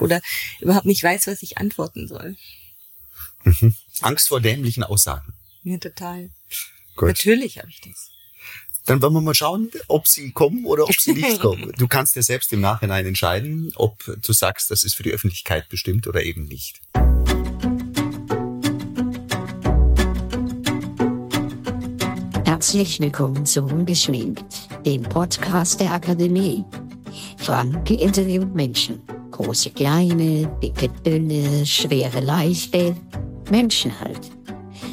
oder überhaupt nicht weiß, was ich antworten soll. Mhm. Angst vor dämlichen Aussagen. Ja, total. Gut. Natürlich habe ich das. Dann wollen wir mal schauen, ob sie kommen oder ob sie nicht kommen. Du kannst ja selbst im Nachhinein entscheiden, ob du sagst, das ist für die Öffentlichkeit bestimmt oder eben nicht. Herzlich willkommen zu Ungeschminkt, dem Podcast der Akademie. Franke interviewt Menschen. Große, kleine, dicke, dünne, schwere, leichte. Menschen halt.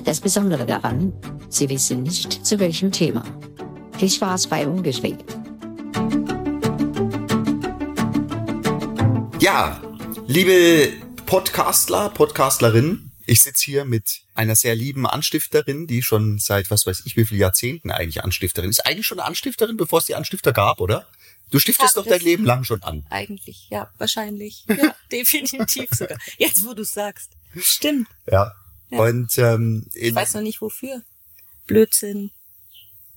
Das Besondere daran, sie wissen nicht zu welchem Thema. Viel Spaß bei Ungeschminkt. Ja, liebe Podcastler, Podcastlerinnen, ich sitze hier mit einer sehr lieben Anstifterin, die schon seit was weiß ich wie viele Jahrzehnten eigentlich Anstifterin ist. Eigentlich schon eine Anstifterin, bevor es die Anstifter gab, oder? Du stiftest Ja, doch dein Leben lang schon an. Eigentlich, ja, wahrscheinlich. Ja, definitiv sogar. Jetzt, wo du sagst. Stimmt. Ja. Ja. Und ähm, Ich weiß noch nicht wofür. Blödsinn.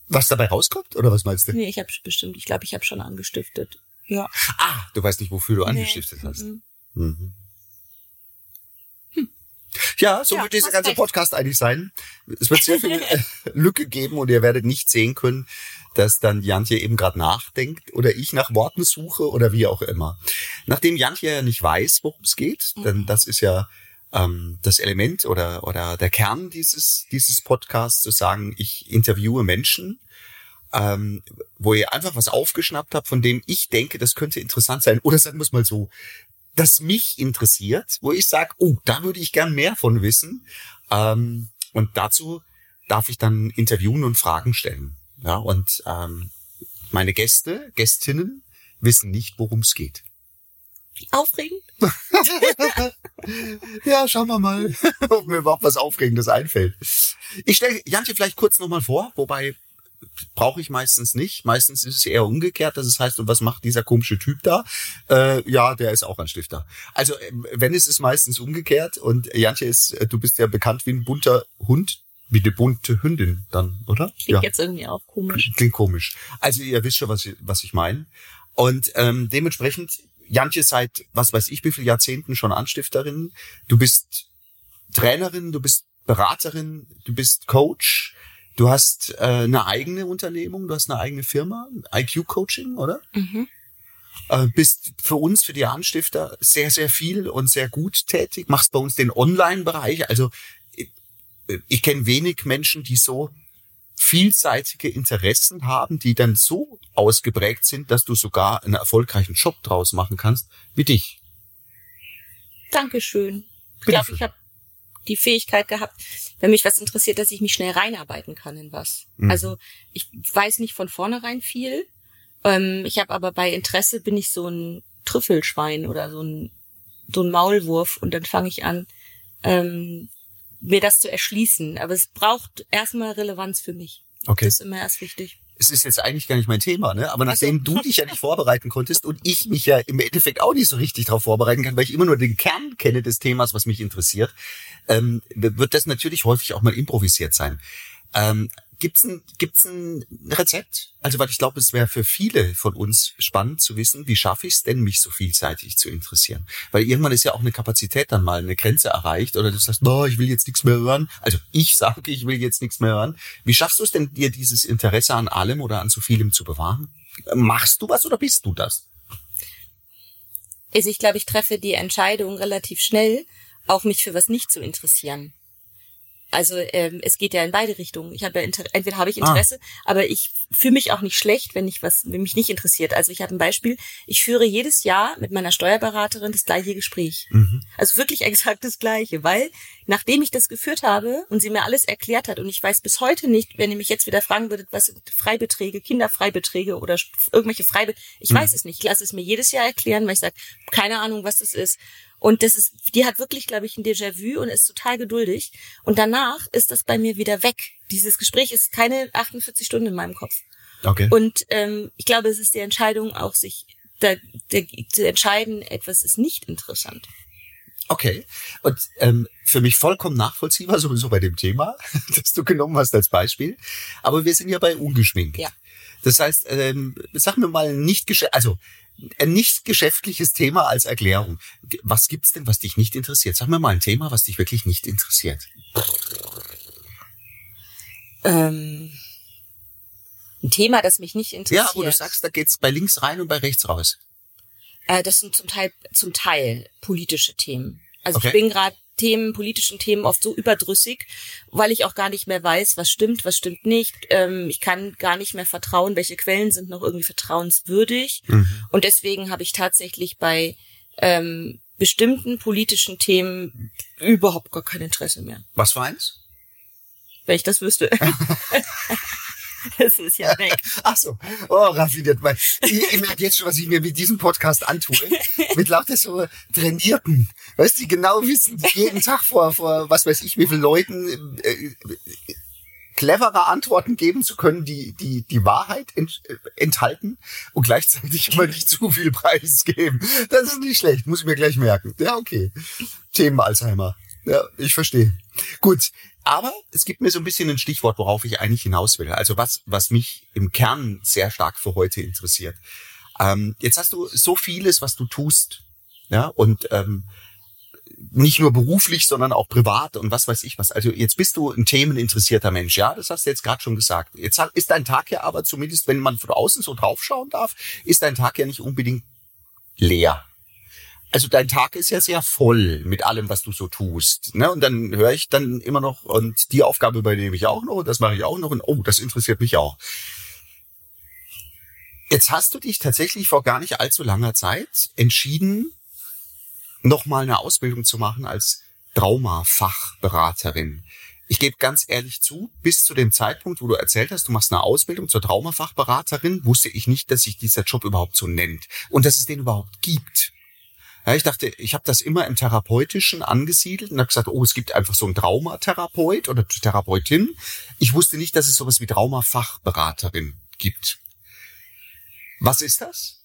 was dabei rauskommt, oder was meinst du? Nee, ich habe bestimmt, ich glaube, ich habe schon angestiftet. Ja. Ah, du weißt nicht, wofür du angestiftet Nee, hast. mhm. Mhm. Ja, so Ja, wird dieser ganze recht. Podcast eigentlich sein. Es wird sehr viel äh, Lücke geben und ihr werdet nicht sehen können, dass dann Jantje eben gerade nachdenkt oder ich nach Worten suche oder wie auch immer. Nachdem Jantje ja nicht weiß, worum es geht, Mhm. denn das ist ja ähm, das Element oder, oder der Kern dieses, dieses Podcasts, zu sagen, ich interviewe Menschen, ähm, wo ihr einfach was aufgeschnappt habt, von dem ich denke, das könnte interessant sein. Oder sagen wir es mal so, das mich interessiert, wo ich sage, oh, da würde ich gern mehr von wissen. Ähm, und dazu darf ich dann interviewen und Fragen stellen. Ja, und ähm, meine Gäste, Gästinnen wissen nicht, worum es geht. Aufregend. Ja, schauen wir mal, ob mir überhaupt was Aufregendes einfällt. Ich stelle Jantje vielleicht kurz nochmal vor, wobei brauche ich meistens nicht. Meistens ist es eher umgekehrt, dass es heißt, und was macht dieser komische Typ da? Äh, ja, der ist auch ein Stifter. Also ähm, wenn es ist meistens umgekehrt und Jantje ist, äh, du bist ja bekannt wie ein bunter Hund, wie eine bunte Hündin dann, oder? Klingt ja. jetzt irgendwie auch komisch. Klingt komisch. Also ihr wisst schon, was ich, was ich meine. Und ähm, dementsprechend, Jantje seit, was weiß ich, wie viele Jahrzehnten schon Anstifterin. Du bist Trainerin, du bist Beraterin, du bist Coach. Du hast äh, eine eigene Unternehmung, du hast eine eigene Firma, IQ Coaching, oder? Mhm. Äh, bist für uns, für die Anstifter, sehr, sehr viel und sehr gut tätig. Machst bei uns den Online-Bereich. Also ich, ich kenne wenig Menschen, die so vielseitige Interessen haben, die dann so ausgeprägt sind, dass du sogar einen erfolgreichen Job draus machen kannst, wie dich. Dankeschön. Ich glaube, schön. ich habe die Fähigkeit gehabt, wenn mich was interessiert, dass ich mich schnell reinarbeiten kann in was. Mhm. Also ich weiß nicht von vornherein viel. Ähm, ich habe aber bei Interesse bin ich so ein Trüffelschwein oder so ein so ein Maulwurf und dann fange ich an, ähm, mir das zu erschließen. Aber es braucht erstmal Relevanz für mich. Okay. Das ist immer erst wichtig. Es ist jetzt eigentlich gar nicht mein Thema, ne? Aber nachdem du dich ja nicht vorbereiten konntest und ich mich ja im Endeffekt auch nicht so richtig darauf vorbereiten kann, weil ich immer nur den Kern kenne des Themas, was mich interessiert, ähm, wird das natürlich häufig auch mal improvisiert sein. Ähm, gibt's ein, gibt's ein Rezept? Also, weil ich glaube, es wäre für viele von uns spannend zu wissen, wie schaffe ich es denn, mich so vielseitig zu interessieren? Weil irgendwann ist ja auch eine Kapazität dann mal eine Grenze erreicht oder du sagst, boah, ich will jetzt nichts mehr hören. Also ich sage, ich will jetzt nichts mehr hören. Wie schaffst du es denn, dir dieses Interesse an allem oder an so vielem zu bewahren? Machst du was oder bist du das? Also ich glaube, ich treffe die Entscheidung relativ schnell, auch mich für was nicht zu interessieren. Also ähm, es geht ja in beide Richtungen. Ich habe ja Inter entweder habe ich Ah. Interesse, aber ich fühle mich auch nicht schlecht, wenn ich was, wenn mich nicht interessiert. Also ich habe ein Beispiel. Ich führe jedes Jahr mit meiner Steuerberaterin das gleiche Gespräch. Mhm. Also wirklich exakt das gleiche, weil nachdem ich das geführt habe und sie mir alles erklärt hat und ich weiß bis heute nicht, wenn ihr mich jetzt wieder fragen würdet, was sind Freibeträge, Kinderfreibeträge oder irgendwelche Freibeträge, ich weiß es nicht. Ich lasse es mir jedes Jahr erklären, weil ich sage, keine Ahnung, was das ist. Und das ist, die hat wirklich, glaube ich, ein Déjà-vu und ist total geduldig. Und danach ist das bei mir wieder weg. Dieses Gespräch ist keine 48 Stunden in meinem Kopf. Okay. Und ähm, ich glaube, es ist die Entscheidung, auch sich da, da, zu entscheiden, etwas ist nicht interessant. Okay. Und ähm, für mich vollkommen nachvollziehbar sowieso bei dem Thema, das du genommen hast als Beispiel. Aber wir sind ja bei ungeschminkt. Ja. Das heißt, ähm, sag mir mal nicht also ein nicht geschäftliches Thema als Erklärung. Was gibt's denn, was dich nicht interessiert? Sag mir mal ein Thema, was dich wirklich nicht interessiert. Ähm, ein Thema, das mich nicht interessiert. Ja, wo du sagst, da geht's bei links rein und bei rechts raus. Äh, das sind zum Teil, zum Teil politische Themen. Also Okay. ich bin gerade Themen, politischen Themen oft so überdrüssig, weil ich auch gar nicht mehr weiß, was stimmt, was stimmt nicht. Ähm, ich kann gar nicht mehr vertrauen, welche Quellen sind noch irgendwie vertrauenswürdig. Und deswegen habe ich tatsächlich bei ähm, bestimmten politischen Themen überhaupt gar kein Interesse mehr, Was für eins? wenn ich das wüsste. das ist ja weg. Ach so. Oh, raffiniert. Weil ich, ich merke jetzt schon, was ich mir mit diesem Podcast antue. Mit lauter so Trainierten. Weißt du, die genau wissen, jeden Tag vor, vor was weiß ich, wie vielen Leuten äh, clevere Antworten geben zu können, die die, die Wahrheit ent, äh, enthalten und gleichzeitig immer nicht zu viel Preis geben. Das ist nicht schlecht, muss ich mir gleich merken. Ja, okay. Themen Alzheimer. Ja, ich verstehe. Gut. Aber es gibt mir so ein bisschen ein Stichwort, worauf ich eigentlich hinaus will. Also was, was mich im Kern sehr stark für heute interessiert. Ähm, jetzt hast du so vieles, was du tust. Ja, und ähm, nicht nur beruflich, sondern auch privat und was weiß ich was. Also jetzt bist du ein themeninteressierter Mensch, ja, das hast du jetzt gerade schon gesagt. Jetzt ist dein Tag ja aber zumindest, wenn man von außen so draufschauen darf, ist dein Tag ja nicht unbedingt leer. Also dein Tag ist ja sehr voll mit allem, was du so tust. Ne? Und dann höre ich dann immer noch, und die Aufgabe übernehme ich auch noch, und das mache ich auch noch, und oh, das interessiert mich auch. Jetzt hast du dich tatsächlich vor gar nicht allzu langer Zeit entschieden, nochmal eine Ausbildung zu machen als Traumafachberaterin. Ich gebe ganz ehrlich zu, bis zu dem Zeitpunkt, wo du erzählt hast, du machst eine Ausbildung zur Traumafachberaterin, wusste ich nicht, dass sich dieser Job überhaupt so nennt und dass es den überhaupt gibt. Ja, ich dachte, ich habe das immer im Therapeutischen angesiedelt und habe gesagt, oh, es gibt einfach so einen Traumatherapeut oder Therapeutin. Ich wusste nicht, dass es sowas wie Traumafachberaterin gibt. Was ist das?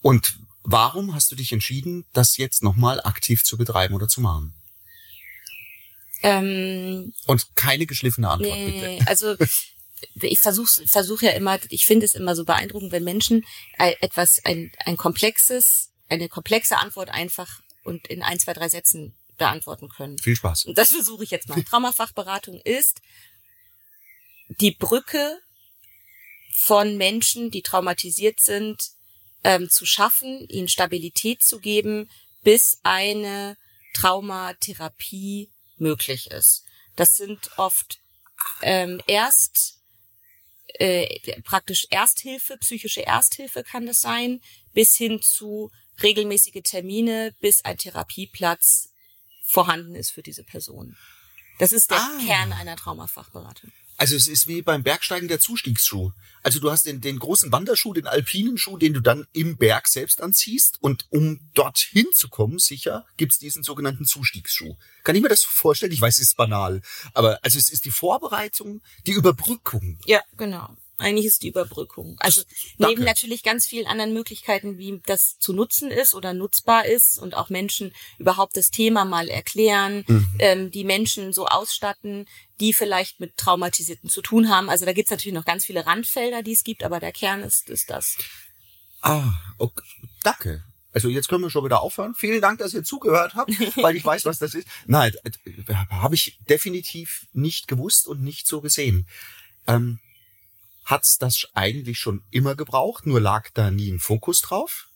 Und warum hast du dich entschieden, das jetzt nochmal aktiv zu betreiben oder zu machen? Ähm, Und keine geschliffene Antwort, Nee, bitte. also ich versuche versuch ja immer, ich finde es immer so beeindruckend, wenn Menschen ein- etwas, ein, ein komplexes, eine komplexe Antwort einfach und in ein, zwei, drei Sätzen beantworten können. Viel Spaß. Und das versuche ich jetzt mal. Traumafachberatung ist die Brücke von Menschen, die traumatisiert sind, ähm, zu schaffen, ihnen Stabilität zu geben, bis eine Traumatherapie möglich ist. Das sind oft ähm, erst äh, praktisch Ersthilfe, psychische Ersthilfe kann das sein, bis hin zu regelmäßige Termine, bis ein Therapieplatz vorhanden ist für diese Person. Das ist der Ah. Kern einer Traumafachberatung. Also es ist wie beim Bergsteigen der Zustiegsschuh. Also du hast den, den großen Wanderschuh, den alpinen Schuh, den du dann im Berg selbst anziehst. Und um dorthin zu kommen, sicher, gibt's diesen sogenannten Zustiegsschuh. Kann ich mir das vorstellen? Ich weiß, es ist banal. Aber also es ist die Vorbereitung, die Überbrückung. Ja, genau. Eigentlich ist die Überbrückung. Also Danke. neben natürlich ganz vielen anderen Möglichkeiten, wie das zu nutzen ist oder nutzbar ist und auch Menschen überhaupt das Thema mal erklären, ähm, die Menschen so ausstatten, die vielleicht mit Traumatisierten zu tun haben. Also da gibt's natürlich noch ganz viele Randfelder, die es gibt, aber der Kern ist, ist das. Ah, okay. danke. Also jetzt können wir schon wieder aufhören. Vielen Dank, dass ihr zugehört habt, weil ich weiß, was das ist. Nein, äh, habe ich definitiv nicht gewusst und nicht so gesehen. Ähm, Hat's das eigentlich schon immer gebraucht, nur lag da nie ein Fokus drauf?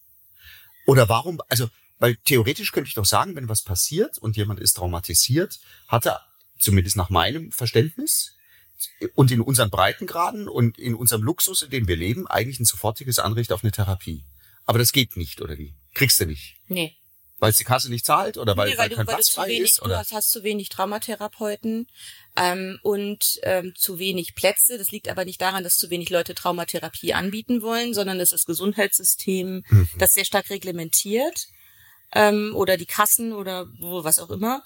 Oder warum, also, weil theoretisch könnte ich doch sagen, wenn was passiert und jemand ist traumatisiert, hat er, zumindest nach meinem Verständnis, und in unseren Breitengraden und in unserem Luxus, in dem wir leben, eigentlich ein sofortiges Anrecht auf eine Therapie. Aber das geht nicht, oder wie? Kriegst du nicht. Nee. Weil es die Kasse nicht zahlt oder weil, nee, weil, du, kein weil du Platz zu frei wenig, ist? du Oder? hast, hast zu wenig Traumatherapeuten ähm, und ähm, zu wenig Plätze. Das liegt aber nicht daran, dass zu wenig Leute Traumatherapie anbieten wollen, sondern das ist das Gesundheitssystem, Mhm. das sehr stark reglementiert ähm, oder die Kassen oder wo, was auch immer.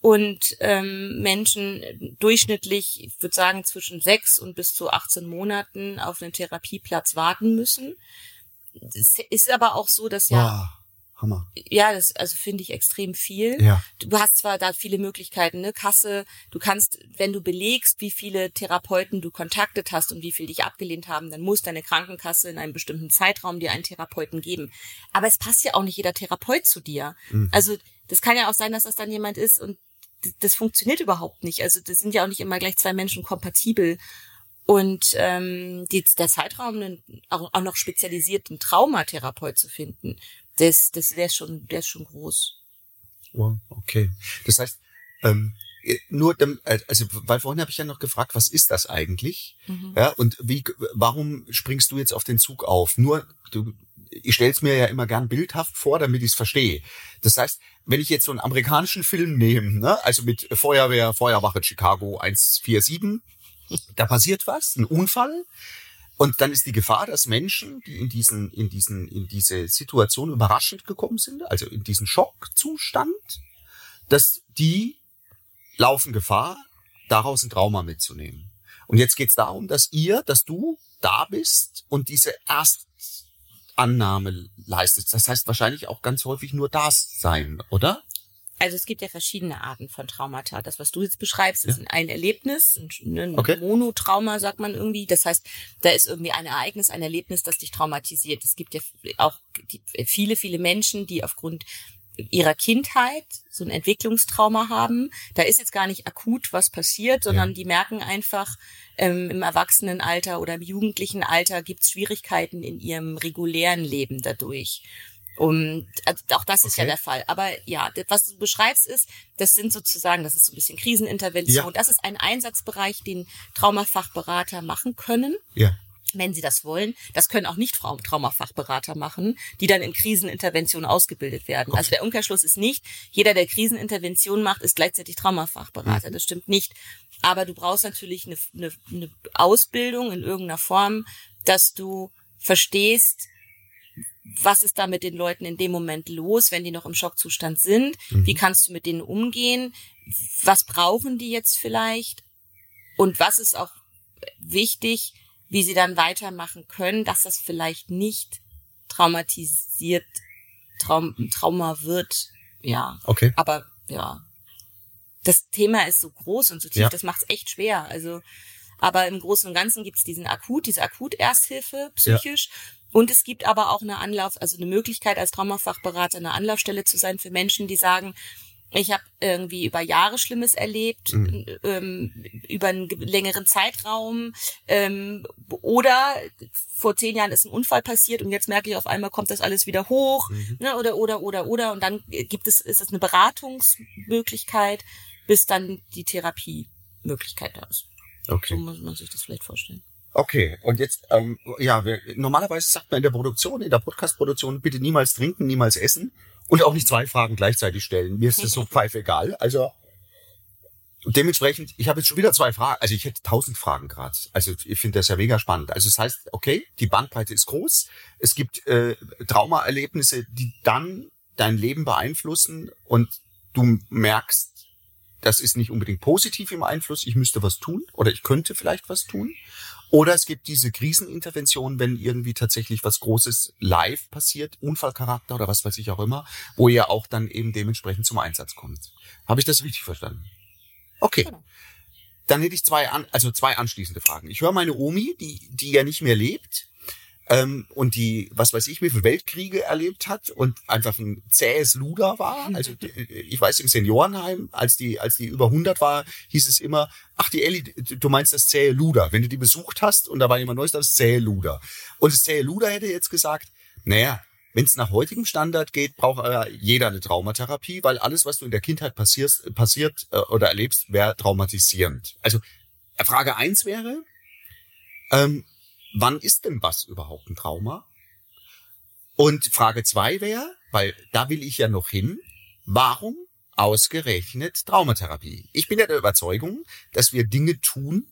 Und ähm, Menschen durchschnittlich, ich würde sagen, zwischen sechs und bis zu 18 Monaten auf einen Therapieplatz warten müssen. Es ist aber auch so, dass ja Boah. Hammer. Ja, das also finde ich extrem viel. Ja. Du hast zwar da viele Möglichkeiten, ne, Kasse, du kannst, wenn du belegst, wie viele Therapeuten du kontaktet hast und wie viel dich abgelehnt haben, dann muss deine Krankenkasse in einem bestimmten Zeitraum dir einen Therapeuten geben. Aber es passt ja auch nicht jeder Therapeut zu dir. Mhm. Also das kann ja auch sein, dass das dann jemand ist und das funktioniert überhaupt nicht. Also das sind ja auch nicht immer gleich zwei Menschen kompatibel. Und ähm, die, der Zeitraum, einen, auch, auch noch spezialisierten Traumatherapeut zu finden, das, das der ist schon, der ist schon groß. Wow, okay. Das heißt, ähm, nur, dem- äh, also, weil vorhin habe ich ja noch gefragt, was ist das eigentlich? Ja, und wie, warum springst du jetzt auf den Zug auf? Nur, du, ich stell's mir ja immer gern bildhaft vor, damit ich es verstehe. Das heißt, wenn ich jetzt so einen amerikanischen Film nehme, ne, also mit Feuerwehr, Feuerwache Chicago 147, da passiert was, ein Unfall, und dann ist die Gefahr, dass Menschen, die in diesen, in diesen, in diese Situation überraschend gekommen sind, also in diesen Schockzustand, dass die laufen Gefahr, daraus ein Trauma mitzunehmen. Und jetzt geht's darum, dass ihr, dass du da bist und diese Erstannahme leistet. Das heißt wahrscheinlich auch ganz häufig nur das sein, oder? Also es gibt ja verschiedene Arten von Traumata. Das, was du jetzt beschreibst, ist ein Erlebnis, ein, ein Okay. Monotrauma, sagt man irgendwie. Das heißt, da ist irgendwie ein Ereignis, ein Erlebnis, das dich traumatisiert. Es gibt ja auch die, viele, viele Menschen, die aufgrund ihrer Kindheit so ein Entwicklungstrauma haben. Da ist jetzt gar nicht akut was passiert, sondern Ja. die merken einfach, ähm, im Erwachsenenalter oder im jugendlichen Alter gibt es Schwierigkeiten in ihrem regulären Leben dadurch. Und also auch das ist ja Okay. der Fall. Aber ja, was du beschreibst ist, das sind sozusagen, das ist so ein bisschen Krisenintervention. Ja. Das ist ein Einsatzbereich, den Traumafachberater machen können Ja. wenn sie das wollen. Das können auch nicht Trau- Traumafachberater machen, die dann in Krisenintervention ausgebildet werden. Also der Umkehrschluss ist nicht, jeder, der Krisenintervention macht, ist gleichzeitig Traumafachberater. Das stimmt nicht. Aber du brauchst natürlich eine, eine, eine Ausbildung in irgendeiner Form, dass du verstehst, was ist da mit den Leuten in dem Moment los, wenn die noch im Schockzustand sind? Wie kannst du mit denen umgehen? Was brauchen die jetzt vielleicht? Und was ist auch wichtig, wie sie dann weitermachen können, dass das vielleicht nicht traumatisiert, Traum, Trauma wird. Ja, Okay. aber ja, das Thema ist so groß und so tief, Ja. das macht es echt schwer. Also, aber im Großen und Ganzen gibt es diesen Akut, diese Akut-Ersthilfe psychisch. Und es gibt aber auch eine Anlauf, also eine Möglichkeit als Traumafachberater eine Anlaufstelle zu sein für Menschen, die sagen, ich habe irgendwie über Jahre Schlimmes erlebt, Mhm. ähm, über einen ge- längeren Zeitraum ähm, oder vor zehn Jahren ist ein Unfall passiert und jetzt merke ich auf einmal kommt das alles wieder hoch Mhm. ne, oder oder oder oder und dann gibt es ist es eine Beratungsmöglichkeit, bis dann die Therapiemöglichkeit da ist. So Okay. muss man sich das vielleicht vorstellen. Okay, und jetzt, ähm, ja, wir, normalerweise sagt man in der Produktion, in der Podcast-Produktion, bitte niemals trinken, niemals essen und auch nicht zwei Fragen gleichzeitig stellen. Mir ist das so pfeife-egal. Also dementsprechend, ich habe jetzt schon wieder zwei Fragen, also ich hätte tausend Fragen gerade. Also ich finde das ja mega spannend. Also das heißt, okay, die Bandbreite ist groß. Es gibt äh, Traumaerlebnisse, die dann dein Leben beeinflussen und du merkst, das ist nicht unbedingt positiv im Einfluss, ich müsste was tun oder ich könnte vielleicht was tun. Oder es gibt diese Krisenintervention, wenn irgendwie tatsächlich was Großes live passiert, Unfallcharakter oder was weiß ich auch immer, wo ihr auch dann eben dementsprechend zum Einsatz kommt. Habe ich das richtig verstanden? Okay. Genau. Dann hätte ich zwei, an, also zwei anschließende Fragen. Ich höre meine Omi, die, die ja nicht mehr lebt, ähm, und die, was weiß ich, wie viele Weltkriege erlebt hat und einfach ein zähes Luder war. Also ich weiß im Seniorenheim, als die, als die über 100 war, hieß es immer, ach die Elli, du meinst das zähe Luder. Wenn du die besucht hast und da war jemand Neues, das zähe Luder. Und das zähe Luder hätte jetzt gesagt, naja, wenn es nach heutigem Standard geht, braucht äh, jeder eine Traumatherapie, weil alles, was du in der Kindheit passierst, passiert äh, oder erlebst, wäre traumatisierend. Also Frage eins wäre, ähm, wann ist denn was überhaupt ein Trauma? Und Frage zwei wäre, weil da will ich ja noch hin, warum ausgerechnet Traumatherapie? Ich bin ja der Überzeugung, dass wir Dinge tun,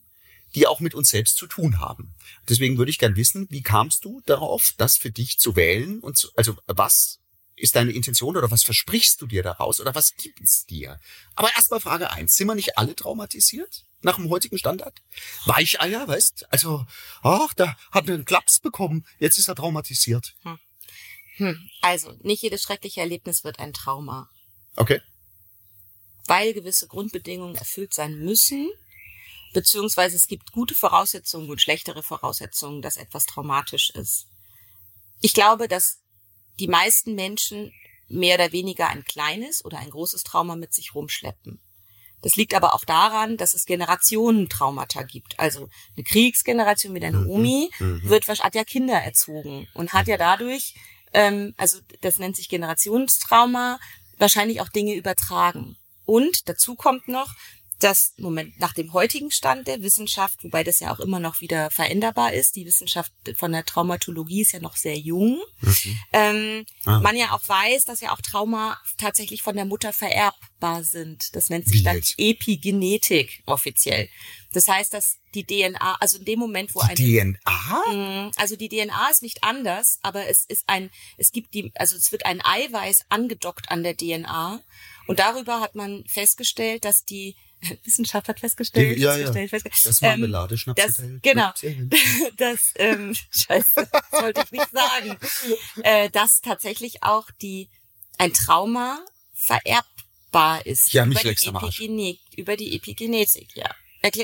die auch mit uns selbst zu tun haben. Deswegen würde ich gern wissen, wie kamst du darauf, das für dich zu wählen? Und zu, also was ist deine Intention oder was versprichst du dir daraus oder was gibt es dir? Aber erstmal Frage eins: Sind wir nicht alle traumatisiert nach dem heutigen Standard? Weicheier, weißt? Also, ach, da hat er einen Klaps bekommen, jetzt ist er traumatisiert. Hm. Also, nicht jedes schreckliche Erlebnis wird ein Trauma. Okay. Weil gewisse Grundbedingungen erfüllt sein müssen, beziehungsweise es gibt gute Voraussetzungen und schlechtere Voraussetzungen, dass etwas traumatisch ist. Ich glaube, dass die meisten Menschen mehr oder weniger ein kleines oder ein großes Trauma mit sich rumschleppen. Das liegt aber auch daran, dass es Generationentraumata gibt. Also eine Kriegsgeneration mit einer Mhm, Omi mhm. wird hat ja Kinder erzogen und hat ja dadurch, ähm, also das nennt sich Generationstrauma, wahrscheinlich auch Dinge übertragen. Und dazu kommt noch, dass Moment nach dem heutigen Stand der Wissenschaft, wobei das ja auch immer noch wieder veränderbar ist, die Wissenschaft von der Traumatologie ist ja noch sehr jung, Mhm. ähm, Ah. man ja auch weiß, dass ja auch Trauma tatsächlich von der Mutter vererbbar sind. Das nennt sich dann? Epigenetik offiziell. Das heißt, dass die DNA, also in dem Moment, wo eine DNA? Mm, Also die DNA ist nicht anders, aber es ist ein, es gibt die, also es wird ein Eiweiß angedockt an der DNA und darüber hat man festgestellt, dass die Wissenschaft hat festgestellt, ja, ja. festgestellt, festgestellt Das ähm, Marmeladeschnaps. das- genau. dass ähm, Scheiße, das wollte ich nicht sagen, äh, dass tatsächlich auch die ein Trauma vererbbar ist Ja, mich über, die. Epigenetik, über die Epigenetik, ja.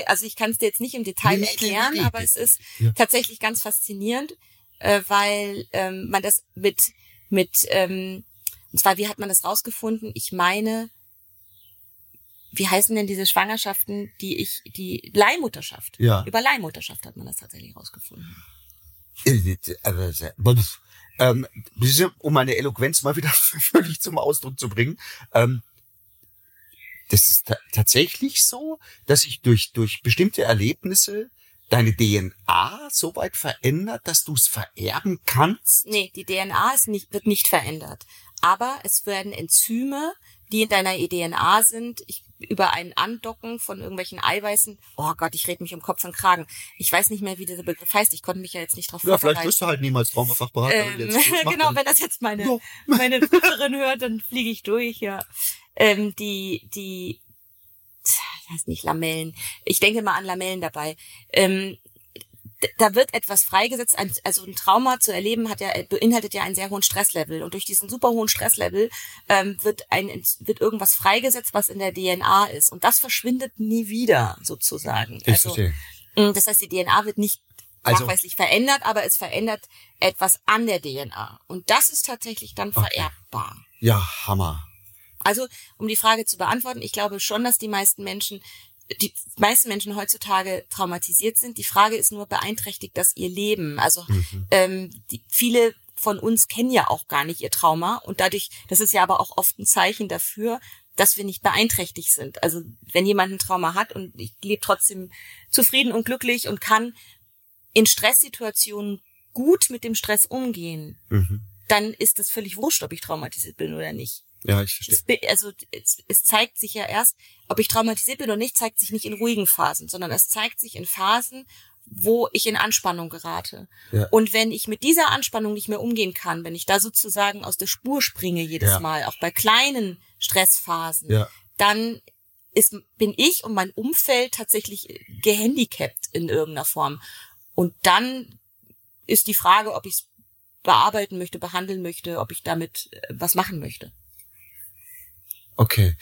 Also ich kann es dir jetzt nicht im Detail Nee, nee, nee, erklären, nee, aber es ist Ja. tatsächlich ganz faszinierend, äh, weil ähm, man das mit mit ähm, und zwar wie hat man das rausgefunden? Ich meine, wie heißen denn diese Schwangerschaften, die ich die Leihmutterschaft? Ja. Über Leihmutterschaft hat man das tatsächlich rausgefunden. Ähm, um meine Eloquenz mal wieder völlig zum Ausdruck zu bringen. Ähm, das ist ta tatsächlich so, dass sich durch, durch bestimmte Erlebnisse deine DNA so weit verändert, dass du es vererben kannst. Nee, die DNA ist nicht, wird nicht verändert. Aber es werden Enzyme, die in deiner DNA sind, ich, über ein Andocken von irgendwelchen Eiweißen. Oh Gott, ich rede mich um Kopf und Kragen. Ich weiß nicht mehr, wie dieser Begriff heißt. Ich konnte mich ja jetzt nicht drauf Ja, vielleicht wirst du halt niemals Traumafachberater. Ähm, genau, dann- wenn das jetzt meine, Ja. meine Prüferin hört, dann fliege ich durch, ja. Ähm, die, die, das heißt nicht Lamellen. Ich denke mal an Lamellen dabei. Ähm, da wird etwas freigesetzt, also ein Trauma zu erleben hat ja, beinhaltet ja einen sehr hohen Stresslevel. Und durch diesen super hohen Stresslevel ähm, wird ein, wird irgendwas freigesetzt, was in der DNA ist. Und das verschwindet nie wieder, sozusagen. Ich also, verstehe. mh, das heißt, die DNA wird nicht Also- nachweislich verändert, aber es verändert etwas an der DNA. Und das ist tatsächlich dann Okay. vererbbar. Ja, Hammer. Also, um die Frage zu beantworten, ich glaube schon, dass die meisten Menschen, die meisten Menschen heutzutage traumatisiert sind. Die Frage ist nur, beeinträchtigt das ihr Leben? Also, Mhm. ähm, die, viele von uns kennen ja auch gar nicht ihr Trauma und dadurch, das ist ja aber auch oft ein Zeichen dafür, dass wir nicht beeinträchtigt sind. Also, wenn jemand ein Trauma hat und ich lebe trotzdem zufrieden und glücklich und kann in Stresssituationen gut mit dem Stress umgehen, Mhm. dann ist es völlig wurscht, ob ich traumatisiert bin oder nicht. Ja, ich verstehe. Es, also es, es zeigt sich ja erst, ob ich traumatisiert bin oder nicht, zeigt sich nicht in ruhigen Phasen, sondern es zeigt sich in Phasen, wo ich in Anspannung gerate. Ja. Und wenn ich mit dieser Anspannung nicht mehr umgehen kann, wenn ich da sozusagen aus der Spur springe jedes Ja. Mal, auch bei kleinen Stressphasen, Ja. dann ist, bin ich und mein Umfeld tatsächlich gehandicapt in irgendeiner Form. Und dann ist die Frage, ob ich es bearbeiten möchte, behandeln möchte, ob ich damit äh, was machen möchte. Okay.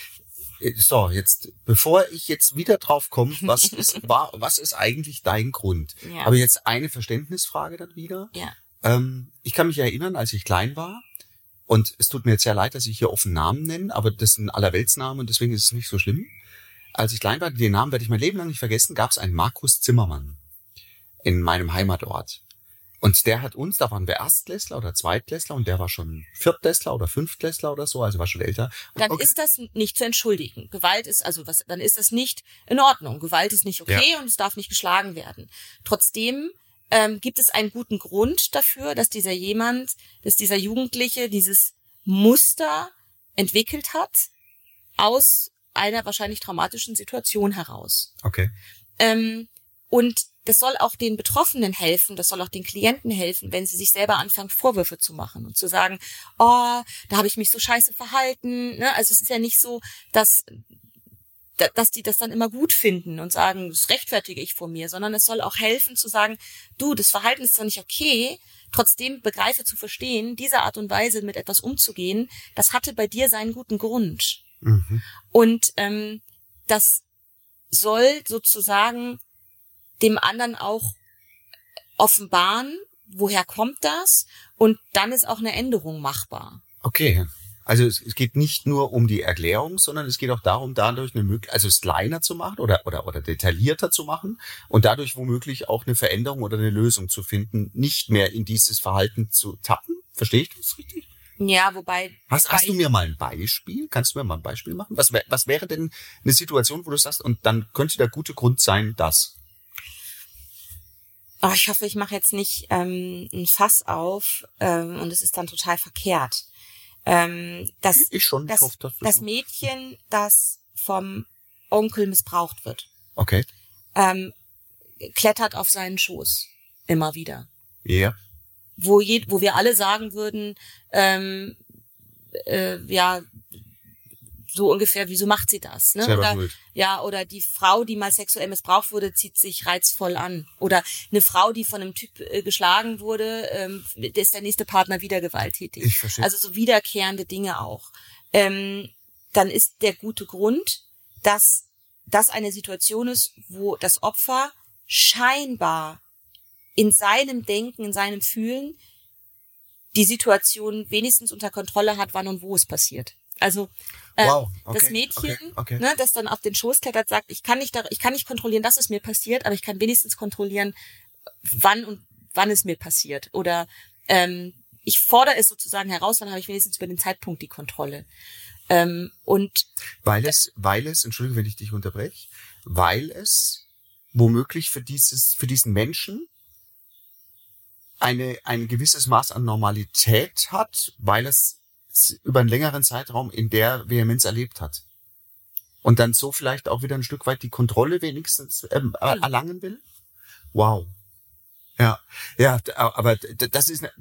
Äh, So, jetzt, bevor ich jetzt wieder drauf komme, was ist, war, was ist eigentlich dein Grund? Ja. Aber jetzt eine Verständnisfrage dann wieder. Ja. Ähm, ich kann mich erinnern, als ich klein war, und es tut mir jetzt sehr leid, dass ich hier offen Namen nenne, aber das sind Allerweltsnamen und deswegen ist es nicht so schlimm. Als ich klein war, den Namen werde ich mein Leben lang nicht vergessen, gab es einen Markus Zimmermann in meinem Heimatort. Und der hat uns, da waren wir Erstklässler oder Zweitklässler und der war schon Viertklässler oder Fünftklässler oder so, also war schon älter. Dann Okay. ist das nicht zu entschuldigen. Gewalt ist also was, dann ist das nicht in Ordnung. Gewalt ist nicht okay und es darf nicht geschlagen werden. Trotzdem ähm, gibt es einen guten Grund dafür, dass dieser jemand, dass dieser Jugendliche dieses Muster entwickelt hat aus einer wahrscheinlich traumatischen Situation heraus. Okay. Ähm, und das soll auch den Betroffenen helfen, das soll auch den Klienten helfen, wenn sie sich selber anfangen, Vorwürfe zu machen und zu sagen, oh, da habe ich mich so scheiße verhalten. Ne? Also es ist ja nicht so, dass da- dass die das dann immer gut finden und sagen, das rechtfertige ich vor mir, sondern es soll auch helfen zu sagen, du, das Verhalten ist zwar nicht okay, trotzdem begreife zu verstehen, diese Art und Weise mit etwas umzugehen, das hatte bei dir seinen guten Grund. Mhm. Und ähm, das soll sozusagen dem anderen auch offenbaren, woher kommt das? Und dann ist auch eine Änderung machbar. Okay. Also es, es geht nicht nur um die Erklärung, sondern es geht auch darum, dadurch eine Möglichkeit, also es kleiner zu machen oder, oder, oder detaillierter zu machen und dadurch womöglich auch eine Veränderung oder eine Lösung zu finden, nicht mehr in dieses Verhalten zu tappen. Verstehe ich das richtig? Ja, wobei. Hast, hast du mir mal ein Beispiel? Kannst du mir mal ein Beispiel machen? Was, wär, was wäre denn eine Situation, wo du sagst, und dann könnte der gute Grund sein, dass? Oh, ich hoffe, ich mache jetzt nicht ähm, ein Fass auf ähm, und es ist dann total verkehrt. Ähm, das, Ich schon, ich das, hoffe, dass das Mädchen, das vom Onkel missbraucht wird, Okay. ähm, klettert auf seinen Schoß immer wieder. Ja. Wo, je, wo wir alle sagen würden, ähm, äh, ja, so ungefähr, wieso macht sie das? Ne? Selber Oder, schuld. ja, oder die Frau, die mal sexuell missbraucht wurde, zieht sich reizvoll an. Oder eine Frau, die von einem Typ äh, geschlagen wurde, ähm, ist der nächste Partner wieder gewalttätig. Ich verstehe. Also so wiederkehrende Dinge auch. Ähm, dann ist der gute Grund, dass das eine Situation ist, wo das Opfer scheinbar in seinem Denken, in seinem Fühlen die Situation wenigstens unter Kontrolle hat, wann und wo es passiert. Also Wow, okay, das Mädchen, okay, okay. Ne, das dann auf den Schoß klettert, sagt, ich kann nicht, da, ich kann nicht kontrollieren, dass es mir passiert, aber ich kann wenigstens kontrollieren, wann und wann es mir passiert. Oder ähm, ich fordere es sozusagen heraus, dann habe ich wenigstens über den Zeitpunkt die Kontrolle. Ähm, und Weil es, weil es, Entschuldigung, wenn ich dich unterbreche, weil es womöglich für dieses, für diesen Menschen eine, ein gewisses Maß an Normalität hat, weil es über einen längeren Zeitraum in der Vehemenz erlebt hat. Und dann so vielleicht auch wieder ein Stück weit die Kontrolle wenigstens ähm, äh, erlangen will. Wow. Ja, ja, aber das ist, ne-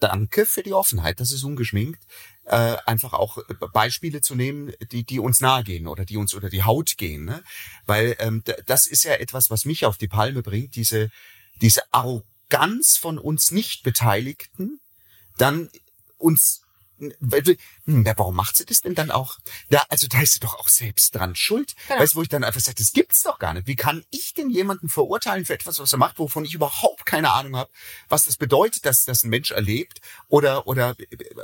danke für die Offenheit, das ist ungeschminkt äh, einfach auch Beispiele zu nehmen, die, die uns nahe gehen oder die uns unter die Haut gehen. Ne? Weil ähm, das ist ja etwas, was mich auf die Palme bringt, diese, diese Arroganz von uns Nicht-Beteiligten, dann uns ja, warum macht sie das denn dann auch? Da, also da ist sie doch auch selbst dran schuld. Genau. Weißt du, wo ich dann einfach sage, das gibt's doch gar nicht. Wie kann ich denn jemanden verurteilen für etwas, was er macht, wovon ich überhaupt keine Ahnung habe, was das bedeutet, dass das ein Mensch erlebt oder oder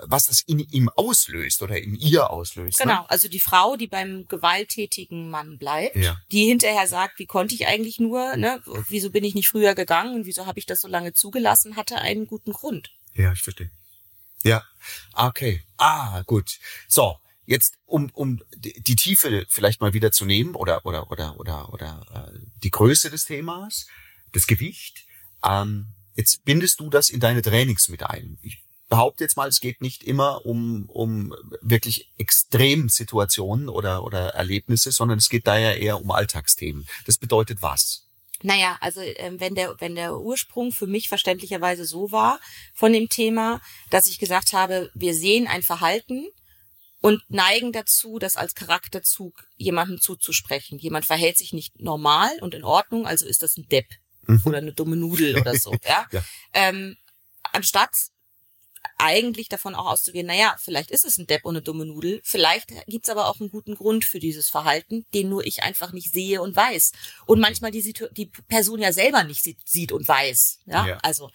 was das in ihm auslöst oder in ihr auslöst. genau, also die Frau, die beim gewalttätigen Mann bleibt, Ja. die hinterher sagt, wie konnte ich eigentlich nur, ne, wieso bin ich nicht früher gegangen und wieso habe ich das so lange zugelassen, hatte einen guten Grund. Ne? Ja, ich verstehe. Ja, okay. Ah, gut. So, jetzt um um die, die Tiefe vielleicht mal wieder zu nehmen oder oder oder oder oder äh, die Größe des Themas, das Gewicht. Ähm, jetzt bindest du das in deine Trainings mit ein. Ich behaupte jetzt mal, es geht nicht immer um um wirklich Extremsituationen oder oder Erlebnisse, sondern es geht da ja eher um Alltagsthemen. Das bedeutet was? Naja, also ähm, wenn der wenn der Ursprung für mich verständlicherweise so war von dem Thema, dass ich gesagt habe, wir sehen ein Verhalten und neigen dazu, das als Charakterzug jemandem zuzusprechen. Jemand verhält sich nicht normal und in Ordnung, also ist das ein Depp oder eine dumme Nudel oder so. Ja? Ja. Ähm, anstatt eigentlich davon auch auszugehen, naja, vielleicht ist es ein Depp und eine dumme Nudel, vielleicht gibt's aber auch einen guten Grund für dieses Verhalten, den nur ich einfach nicht sehe und weiß. Und manchmal die, Situ die Person ja selber nicht sieht, und weiß. Ja, Ja. also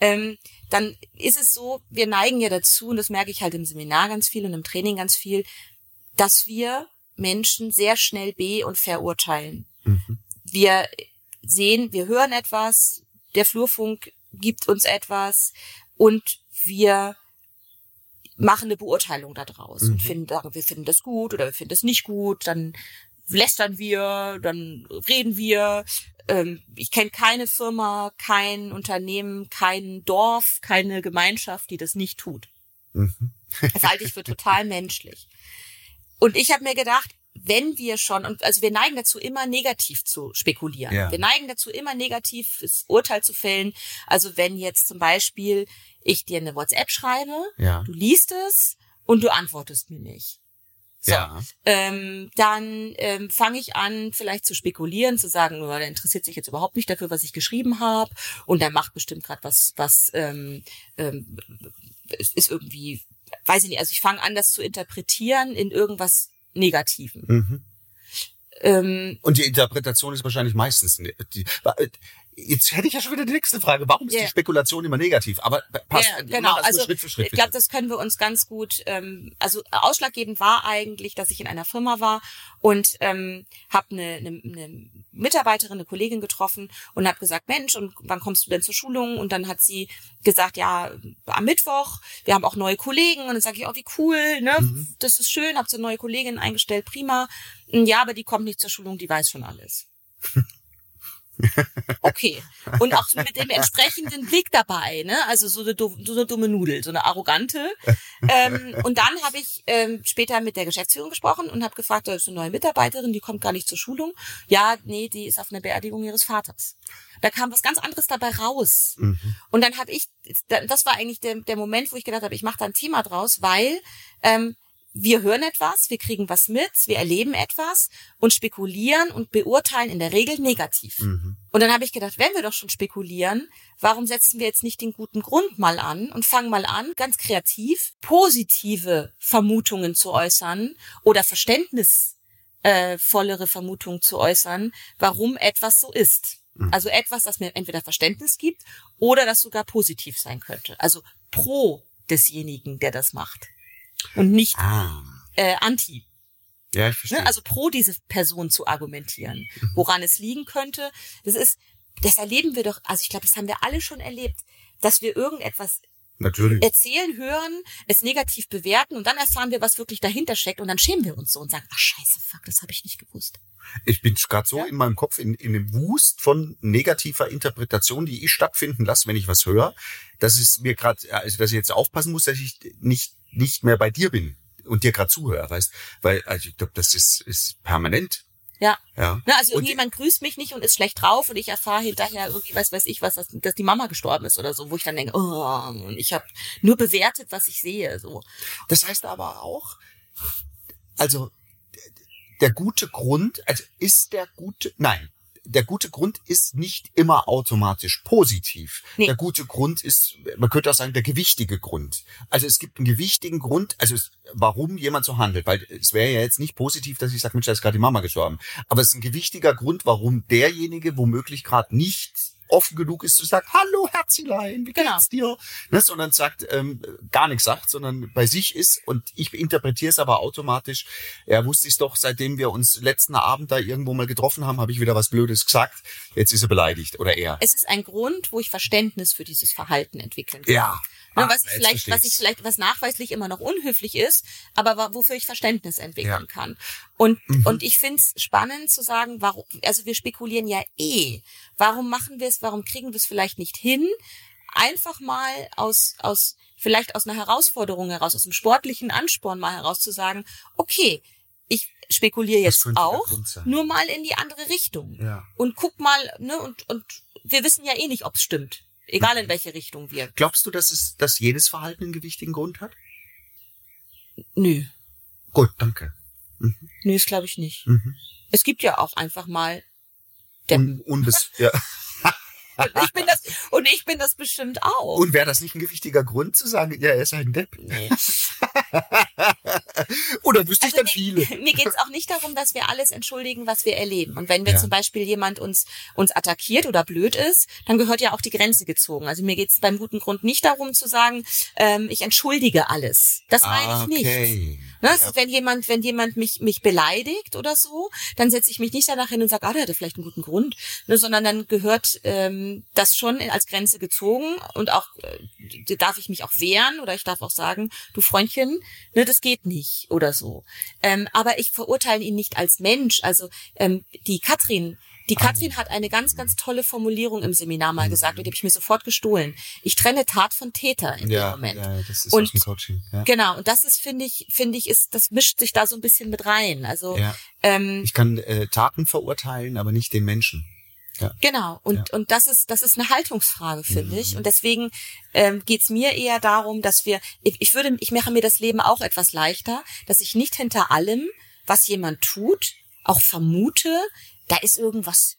ähm, dann ist es so, wir neigen ja dazu, und das merke ich halt im Seminar ganz viel und im Training ganz viel, dass wir Menschen sehr schnell be- und verurteilen. Mhm. Wir sehen, wir hören etwas, der Flurfunk gibt uns etwas und wir machen eine Beurteilung daraus Mhm. und finden, sagen, wir finden das gut oder wir finden das nicht gut, dann lästern wir, dann reden wir. Ähm, ich kenne keine Firma, kein Unternehmen, kein Dorf, keine Gemeinschaft, die das nicht tut. Mhm. Das halte ich für total menschlich. Und ich habe mir gedacht, wenn wir schon, und also wir neigen dazu, immer negativ zu spekulieren. Ja. Wir neigen dazu, immer negatives Urteil zu fällen. Also wenn jetzt zum Beispiel ich dir eine WhatsApp schreibe, Ja. du liest es und du antwortest mir nicht. So, Ja. ähm, dann ähm, fange ich an, vielleicht zu spekulieren, zu sagen, oh, der interessiert sich jetzt überhaupt nicht dafür, was ich geschrieben habe, und der macht bestimmt gerade was, was ähm, ähm, ist irgendwie, weiß ich nicht, also ich fange an, das zu interpretieren in irgendwas Negativen. Mhm. Ähm, Und die Interpretation ist wahrscheinlich meistens. ne- Die, jetzt hätte ich ja schon wieder die nächste Frage. Warum ist Ja. die Spekulation immer negativ? Aber passt. Mach genau. Also Schritt für Schritt. ich glaube, das können wir uns ganz gut. Ähm, also ausschlaggebend war eigentlich, dass ich in einer Firma war und ähm, habe eine, eine, eine Mitarbeiterin, eine Kollegin getroffen und habe gesagt, Mensch, und wann kommst du denn zur Schulung? Und dann hat sie gesagt, ja, am Mittwoch. Wir haben auch neue Kollegen und dann sage ich, oh, wie cool, ne? Mhm. Das ist schön. Habt ihr eine neue Kollegin eingestellt, prima. Ja, aber die kommt nicht zur Schulung, die weiß schon alles. Okay. Und auch mit dem entsprechenden Blick dabei, ne? Also so eine, so eine dumme Nudel, so eine arrogante. Ähm, und dann habe ich ähm, später mit der Geschäftsführung gesprochen und habe gefragt, da ist eine neue Mitarbeiterin, die kommt gar nicht zur Schulung. Ja, nee, die ist auf einer Beerdigung ihres Vaters. Da kam was ganz anderes dabei raus. Mhm. Und dann habe ich, das war eigentlich der, der Moment, wo ich gedacht habe, ich mache da ein Thema draus, weil ähm, wir hören etwas, wir kriegen was mit, wir erleben etwas und spekulieren und beurteilen in der Regel negativ. Mhm. Und dann habe ich gedacht, wenn wir doch schon spekulieren, warum setzen wir jetzt nicht den guten Grund mal an und fangen mal an, ganz kreativ positive Vermutungen zu äußern oder verständnisvollere Vermutungen zu äußern, warum etwas so ist. Also etwas, das mir entweder Verständnis gibt oder das sogar positiv sein könnte. Also pro desjenigen, der das macht. Und nicht Ah. äh, anti. Ja, ich verstehe. Ne? Also pro diese Person zu argumentieren, woran es liegen könnte. Das ist, das erleben wir doch, also ich glaube, das haben wir alle schon erlebt, dass wir irgendetwas Natürlich. erzählen, hören, es negativ bewerten und dann erfahren wir, was wirklich dahinter steckt und dann schämen wir uns so und sagen, ach scheiße, fuck, das habe ich nicht gewusst. Ich bin gerade so Ja. in meinem Kopf in, in dem Wust von negativer Interpretation, die ich stattfinden lasse, wenn ich was höre, dass es mir gerade, also dass ich jetzt aufpassen muss, dass ich nicht nicht mehr bei dir bin und dir gerade zuhöre, weißt? Weil also ich glaube, das ist ist permanent. Ja. Ja. Ne, also Und- irgendjemand grüßt mich nicht und ist schlecht drauf und ich erfahre hinterher irgendwie, was weiß ich was, dass, dass die Mama gestorben ist oder so, wo ich dann denke, oh, und ich habe nur bewertet, was ich sehe. So. Das heißt aber auch, also der gute Grund, also ist der gute, nein, der gute Grund ist nicht immer automatisch positiv. Nee. Der gute Grund ist, man könnte auch sagen, der gewichtige Grund. Also es gibt einen gewichtigen Grund, also es, warum jemand so handelt, weil es wäre ja jetzt nicht positiv, dass ich sage, Mensch, da ist gerade die Mama gestorben. Aber es ist ein gewichtiger Grund, warum derjenige womöglich gerade nicht offen genug ist zu sagen, hallo Herzilein, wie Genau. geht's dir? Ne, sondern sagt, ähm, gar nichts sagt, sondern bei sich ist und ich interpretiere es aber automatisch. Ja, wusste ich doch, seitdem wir uns letzten Abend da irgendwo mal getroffen haben, habe ich wieder was Blödes gesagt. Jetzt ist er beleidigt oder er. Es ist ein Grund, wo ich Verständnis für dieses Verhalten entwickeln kann. Ja. Ne, Ah, was ich vielleicht, was ich vielleicht, was nachweislich immer noch unhöflich ist, aber wofür ich Verständnis entwickeln Ja. Mhm. kann. Und, und ich finde es spannend zu sagen, warum, also wir spekulieren ja eh. Warum machen wir es, warum kriegen wir es vielleicht nicht hin? Einfach mal aus, aus, vielleicht aus einer Herausforderung heraus, aus einem sportlichen Ansporn mal heraus zu sagen, okay, ich spekuliere jetzt auch, nur mal in die andere Richtung Ja. und guck mal, ne, und, und wir wissen ja eh nicht, ob es stimmt. Egal Mhm. in welche Richtung wir. Glaubst du, dass es, dass jedes Verhalten einen gewichtigen Grund hat? Nö. Gut, danke. Nö, das glaube ich nicht. Mhm. Es gibt ja auch einfach mal Deppen. Un, unbes ja. Und ich bin das, und ich bin das bestimmt auch. Und wäre das nicht ein gewichtiger Grund zu sagen, ja, er ist ein Depp? nee. Oder wüsste ich Also dann viele? Mir geht's auch nicht darum, dass wir alles entschuldigen, was wir erleben. Und wenn wir Ja. zum Beispiel jemand uns, uns attackiert oder blöd ist, dann gehört ja auch die Grenze gezogen. Also mir geht's beim guten Grund nicht darum zu sagen, ähm, ich entschuldige alles. Das meine ich nicht. Ne, also wenn jemand, wenn jemand mich, mich beleidigt oder so, dann setze ich mich nicht danach hin und sage, ah, der hatte vielleicht einen guten Grund, ne, sondern dann gehört ähm, das schon als Grenze gezogen und auch äh, darf ich mich auch wehren oder ich darf auch sagen, du Freundchen, ne, das geht nicht oder so. Ähm, aber ich verurteile ihn nicht als Mensch. Also ähm, die Katrin, die Katrin hat eine ganz, ganz tolle Formulierung im Seminar mal gesagt und die habe ich mir sofort gestohlen. Ich trenne Tat von Täter in dem Ja, Moment. ja, das ist Und- aus dem Coaching. Ja. Genau, und das ist, finde ich, finde ich, ist, das mischt sich da so ein bisschen mit rein. Also, Ja. ähm, Ich kann äh, Taten verurteilen, aber nicht den Menschen. Ja. Genau. Und, Ja. und das ist, das ist eine Haltungsfrage, finde Mhm. ich. Und deswegen ähm, geht's mir eher darum, dass wir, ich, ich würde, ich mache mir das Leben auch etwas leichter, dass ich nicht hinter allem, was jemand tut, auch vermute, da ist irgendwas,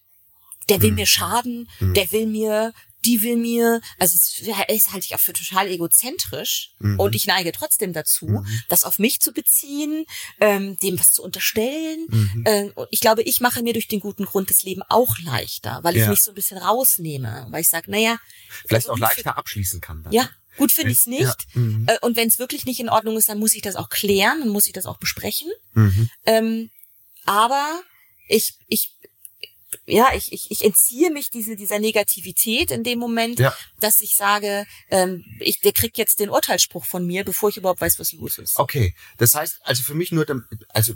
der will Mhm. mir schaden, der will mir, die will mir, also es ist halte ich auch für total egozentrisch Mhm. und ich neige trotzdem dazu, das auf mich zu beziehen, ähm, dem was zu unterstellen. Mhm. Ähm, und ich glaube, ich mache mir durch den guten Grund das Leben auch leichter, weil ich Ja. mich so ein bisschen rausnehme, weil ich sage, naja, Vielleicht also auch für- leichter abschließen kann. Dann. ja, gut finde ich es Ja. nicht. Mhm. Äh, Und wenn es wirklich nicht in Ordnung ist, dann muss ich das auch klären, dann muss ich das auch besprechen. Mhm. Ähm, aber ich, ich, ja, ich, ich, ich entziehe mich diese, dieser Negativität in dem Moment, Ja. dass ich sage, ähm, ich, der kriegt jetzt den Urteilsspruch von mir, bevor ich überhaupt weiß, was los ist. Okay, das heißt also für mich nur, also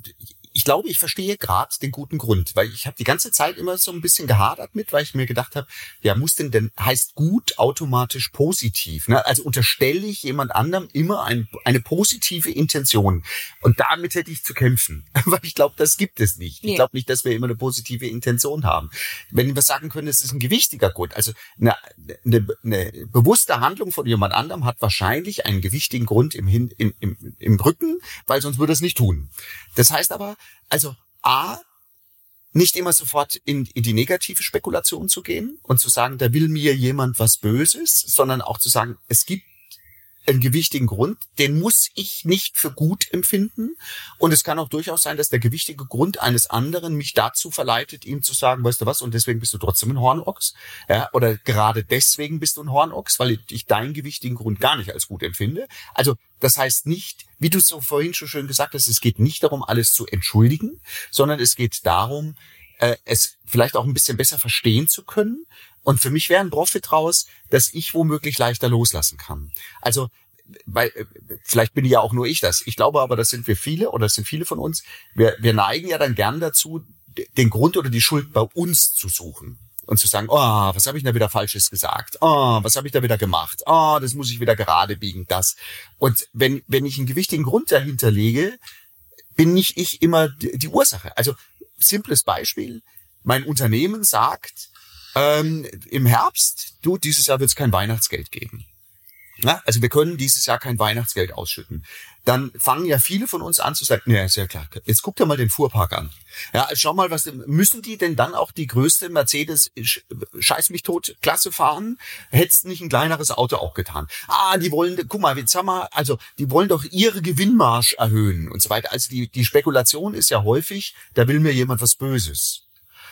ich glaube, ich verstehe gerade den guten Grund, weil ich habe die ganze Zeit immer so ein bisschen gehadert mit, weil ich mir gedacht habe, ja, muss denn denn heißt gut automatisch positiv? Ne? Also unterstelle ich jemand anderem immer ein, eine positive Intention und damit hätte ich zu kämpfen, weil ich glaube, das gibt es nicht. Ich glaube nicht, dass wir immer eine positive Intention haben. Wenn wir sagen können, es ist ein gewichtiger Grund, also eine, eine, eine bewusste Handlung von jemand anderem hat wahrscheinlich einen gewichtigen Grund im, Hin, im, im, im Rücken, weil sonst würde es nicht tun. Das heißt aber, also A, nicht immer sofort in, in die negative Spekulation zu gehen und zu sagen, da will mir jemand was Böses, sondern auch zu sagen, es gibt einen gewichtigen Grund, den muss ich nicht für gut empfinden. Und es kann auch durchaus sein, dass der gewichtige Grund eines anderen mich dazu verleitet, ihm zu sagen, weißt du was, und deswegen bist du trotzdem ein Hornochs. Ja, oder gerade deswegen bist du ein Hornochs, weil ich deinen gewichtigen Grund gar nicht als gut empfinde. Also das heißt nicht, wie du es so vorhin schon schön gesagt hast, es geht nicht darum, alles zu entschuldigen, sondern es geht darum, äh, es vielleicht auch ein bisschen besser verstehen zu können. Und für mich wäre ein Profit draus, dass ich womöglich leichter loslassen kann. Also, weil vielleicht bin ja auch nur ich das. Ich glaube aber, das sind wir viele oder das sind viele von uns. Wir, wir neigen ja dann gern dazu, den Grund oder die Schuld bei uns zu suchen und zu sagen, oh, was habe ich da wieder Falsches gesagt? Oh, was habe ich da wieder gemacht? Oh, das muss ich wieder gerade biegen, das. Und wenn, wenn ich einen gewichtigen Grund dahinter lege, bin nicht ich immer die die Ursache. Also simples Beispiel. Mein Unternehmen sagt, ähm, im Herbst, du, dieses Jahr wird es kein Weihnachtsgeld geben. Ja, also wir können dieses Jahr kein Weihnachtsgeld ausschütten. Dann fangen ja viele von uns an zu sagen, ja, ist ja klar, jetzt guck dir mal den Fuhrpark an. Ja, also schau mal, was müssen die denn dann auch die größte Mercedes sch- scheiß mich tot Klasse fahren? Hättest nicht ein kleineres Auto auch getan. Ah, die wollen, guck mal, jetzt haben wir, also die wollen doch ihre Gewinnmarsch erhöhen und so weiter. Also die, die Spekulation ist ja häufig, da will mir jemand was Böses.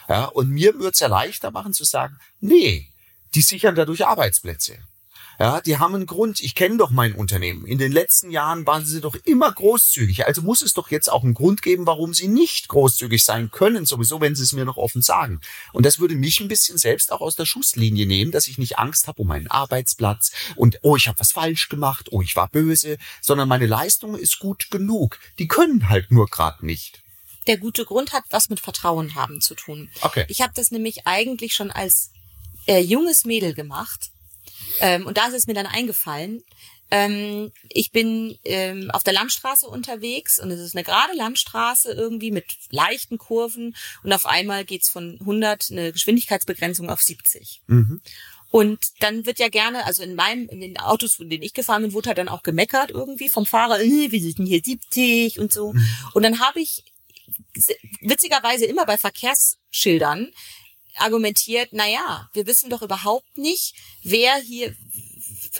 Ja, und mir wird's ja leichter machen zu sagen, nee, die sichern dadurch Arbeitsplätze. Ja, die haben einen Grund. Ich kenne doch mein Unternehmen. In den letzten Jahren waren sie doch immer großzügig. Also muss es doch jetzt auch einen Grund geben, warum sie nicht großzügig sein können, sowieso, wenn sie es mir noch offen sagen. Und das würde mich ein bisschen selbst auch aus der Schusslinie nehmen, dass ich nicht Angst habe um meinen Arbeitsplatz und oh, ich habe was falsch gemacht, oh, ich war böse, sondern meine Leistung ist gut genug. Die können halt nur gerade nicht. Der gute Grund hat was mit Vertrauen haben zu tun. Okay. Ich habe das nämlich eigentlich schon als äh, junges Mädel gemacht. Ähm, und da ist es mir dann eingefallen. Ähm, ich bin ähm, auf der Landstraße unterwegs und es ist eine gerade Landstraße irgendwie mit leichten Kurven und auf einmal geht's von 100 eine Geschwindigkeitsbegrenzung auf 70. Mhm. Und dann wird ja gerne, also in meinem, in den Autos, in denen ich gefahren bin, wurde halt dann auch gemeckert irgendwie vom Fahrer, äh, wir sind denn hier 70 und so. Und dann habe ich witzigerweise immer bei Verkehrsschildern argumentiert, na ja, wir wissen doch überhaupt nicht, wer hier,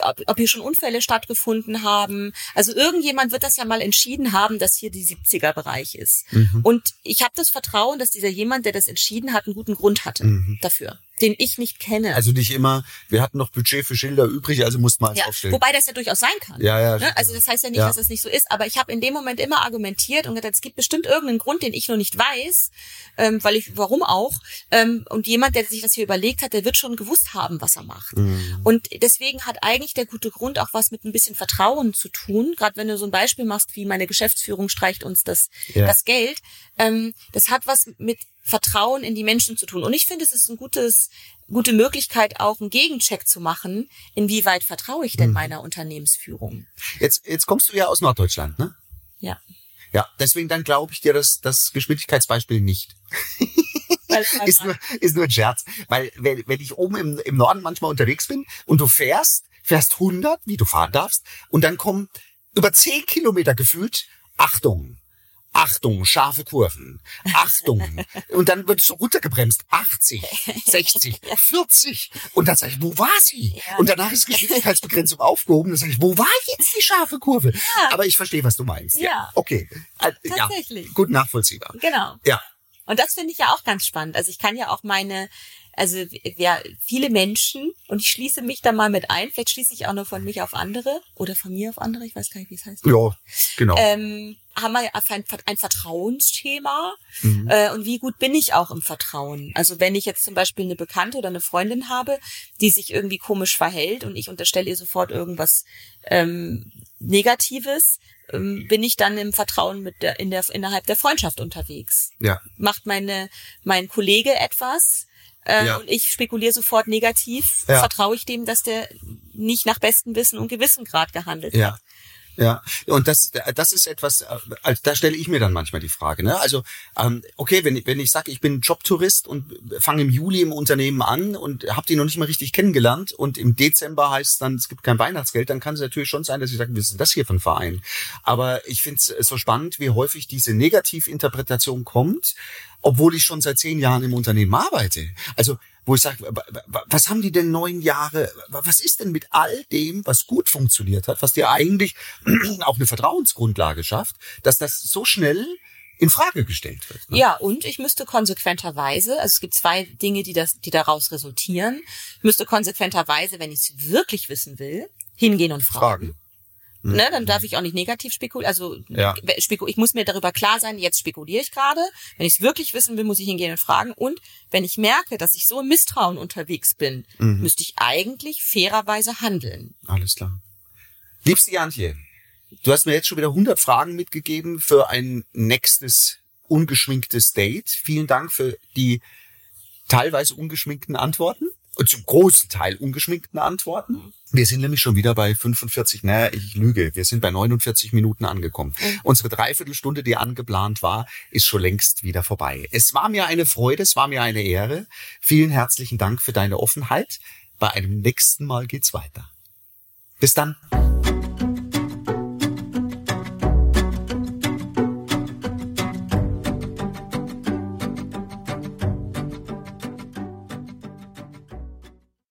ob, ob hier schon Unfälle stattgefunden haben. Also irgendjemand wird das ja mal entschieden haben, dass hier die 70er Bereich ist. Und ich habe das Vertrauen, dass dieser jemand, der das entschieden hat, einen guten Grund hatte dafür, den ich nicht kenne. Also nicht immer, wir hatten noch Budget für Schilder übrig, also mussten wir eins ja, aufstellen. wobei das ja durchaus sein kann. Ja, ja, Ne? Also das heißt ja nicht, Ja. dass es nicht so ist, aber ich habe in dem Moment immer argumentiert und gesagt, es gibt bestimmt irgendeinen Grund, den ich noch nicht weiß, ähm, weil ich, warum auch. Ähm, und jemand, der sich das hier überlegt hat, der wird schon gewusst haben, was er macht. Mhm. Und deswegen hat eigentlich der gute Grund auch was mit ein bisschen Vertrauen zu tun. Gerade wenn du so ein Beispiel machst, wie meine Geschäftsführung streicht uns das, Ja. das Geld. Ähm, das hat was mit Vertrauen in die Menschen zu tun. Und ich finde, es ist ein gutes, gute Möglichkeit, auch einen Gegencheck zu machen, inwieweit vertraue ich Mhm. denn meiner Unternehmensführung. Jetzt, jetzt kommst du ja aus Norddeutschland, ne? Ja. Ja, deswegen dann glaube ich dir das, das Geschwindigkeitsbeispiel nicht. ist, nur, ist nur ein Scherz. Weil wenn, wenn ich oben im, im Norden manchmal unterwegs bin und du fährst, fährst 100, wie du fahren darfst, und dann kommen über 10 Kilometer gefühlt, Achtung, Achtung, scharfe Kurven. Achtung. Und dann wird es so runtergebremst. 80, 60, 40. Und dann sage ich, wo war sie? Ja. Und danach ist Geschwindigkeitsbegrenzung aufgehoben. Dann sage ich, wo war jetzt die scharfe Kurve? Ja. Aber ich verstehe, was du meinst. Ja. ja. Okay. Äh, Tatsächlich. Ja. Gut nachvollziehbar. Genau. Ja. Und das finde ich ja auch ganz spannend. Also ich kann ja auch meine also ja, viele Menschen, und ich schließe mich da mal mit ein, vielleicht schließe ich auch nur von mich auf andere oder von mir auf andere, ich weiß gar nicht, wie es heißt. Ja, genau. Ähm, haben wir ein, ein Vertrauensthema mhm. äh, und wie gut bin ich auch im Vertrauen. Also wenn ich jetzt zum Beispiel eine Bekannte oder eine Freundin habe, die sich irgendwie komisch verhält und ich unterstelle ihr sofort irgendwas ähm, Negatives, ähm, bin ich dann im Vertrauen mit der, in der, innerhalb der Freundschaft unterwegs. Ja. Macht meine, mein Kollege etwas, äh, ja. und ich spekuliere sofort negativ, ja. vertraue ich dem, dass der nicht nach bestem Wissen und Gewissen gerade gehandelt ja. hat. Ja, und das, das ist etwas, also da stelle ich mir dann manchmal die Frage. Ne? Also, ähm, okay, wenn ich, wenn ich sage, ich bin Jobtourist und fange im Juli im Unternehmen an und habe die noch nicht mal richtig kennengelernt und im Dezember heißt es dann, es gibt kein Weihnachtsgeld, dann kann es natürlich schon sein, dass ich sage, was ist das hier für ein Verein? Aber ich finde es so spannend, wie häufig diese Negativinterpretation kommt, obwohl ich schon seit zehn Jahren im Unternehmen arbeite. Also wo ich sage, was haben die denn neun Jahre, was ist denn mit all dem, was gut funktioniert hat, was dir eigentlich auch eine Vertrauensgrundlage schafft, dass das so schnell in Frage gestellt wird. Ne? Ja, und ich müsste konsequenterweise, also es gibt zwei Dinge, die das, die daraus resultieren, ich müsste konsequenterweise, wenn ich es wirklich wissen will, hingehen und fragen. fragen. Ne, dann darf ich auch nicht negativ spekulieren. Also ja. ich muss mir darüber klar sein, jetzt spekuliere ich gerade. Wenn ich es wirklich wissen will, muss ich hingehen und fragen. Und wenn ich merke, dass ich so im Misstrauen unterwegs bin, mhm. müsste ich eigentlich fairerweise handeln. Alles klar. Liebste Jantje, du hast mir jetzt schon wieder 100 Fragen mitgegeben für ein nächstes ungeschminktes Date. Vielen Dank für die teilweise ungeschminkten Antworten und zum großen Teil ungeschminkten Antworten. Wir sind nämlich schon wieder bei 45, naja, ich lüge, wir sind bei 49 Minuten angekommen. Mhm. Unsere Dreiviertelstunde, die angeplant war, ist schon längst wieder vorbei. Es war mir eine Freude, es war mir eine Ehre. Vielen herzlichen Dank für deine Offenheit. Bei einem nächsten Mal geht's weiter. Bis dann.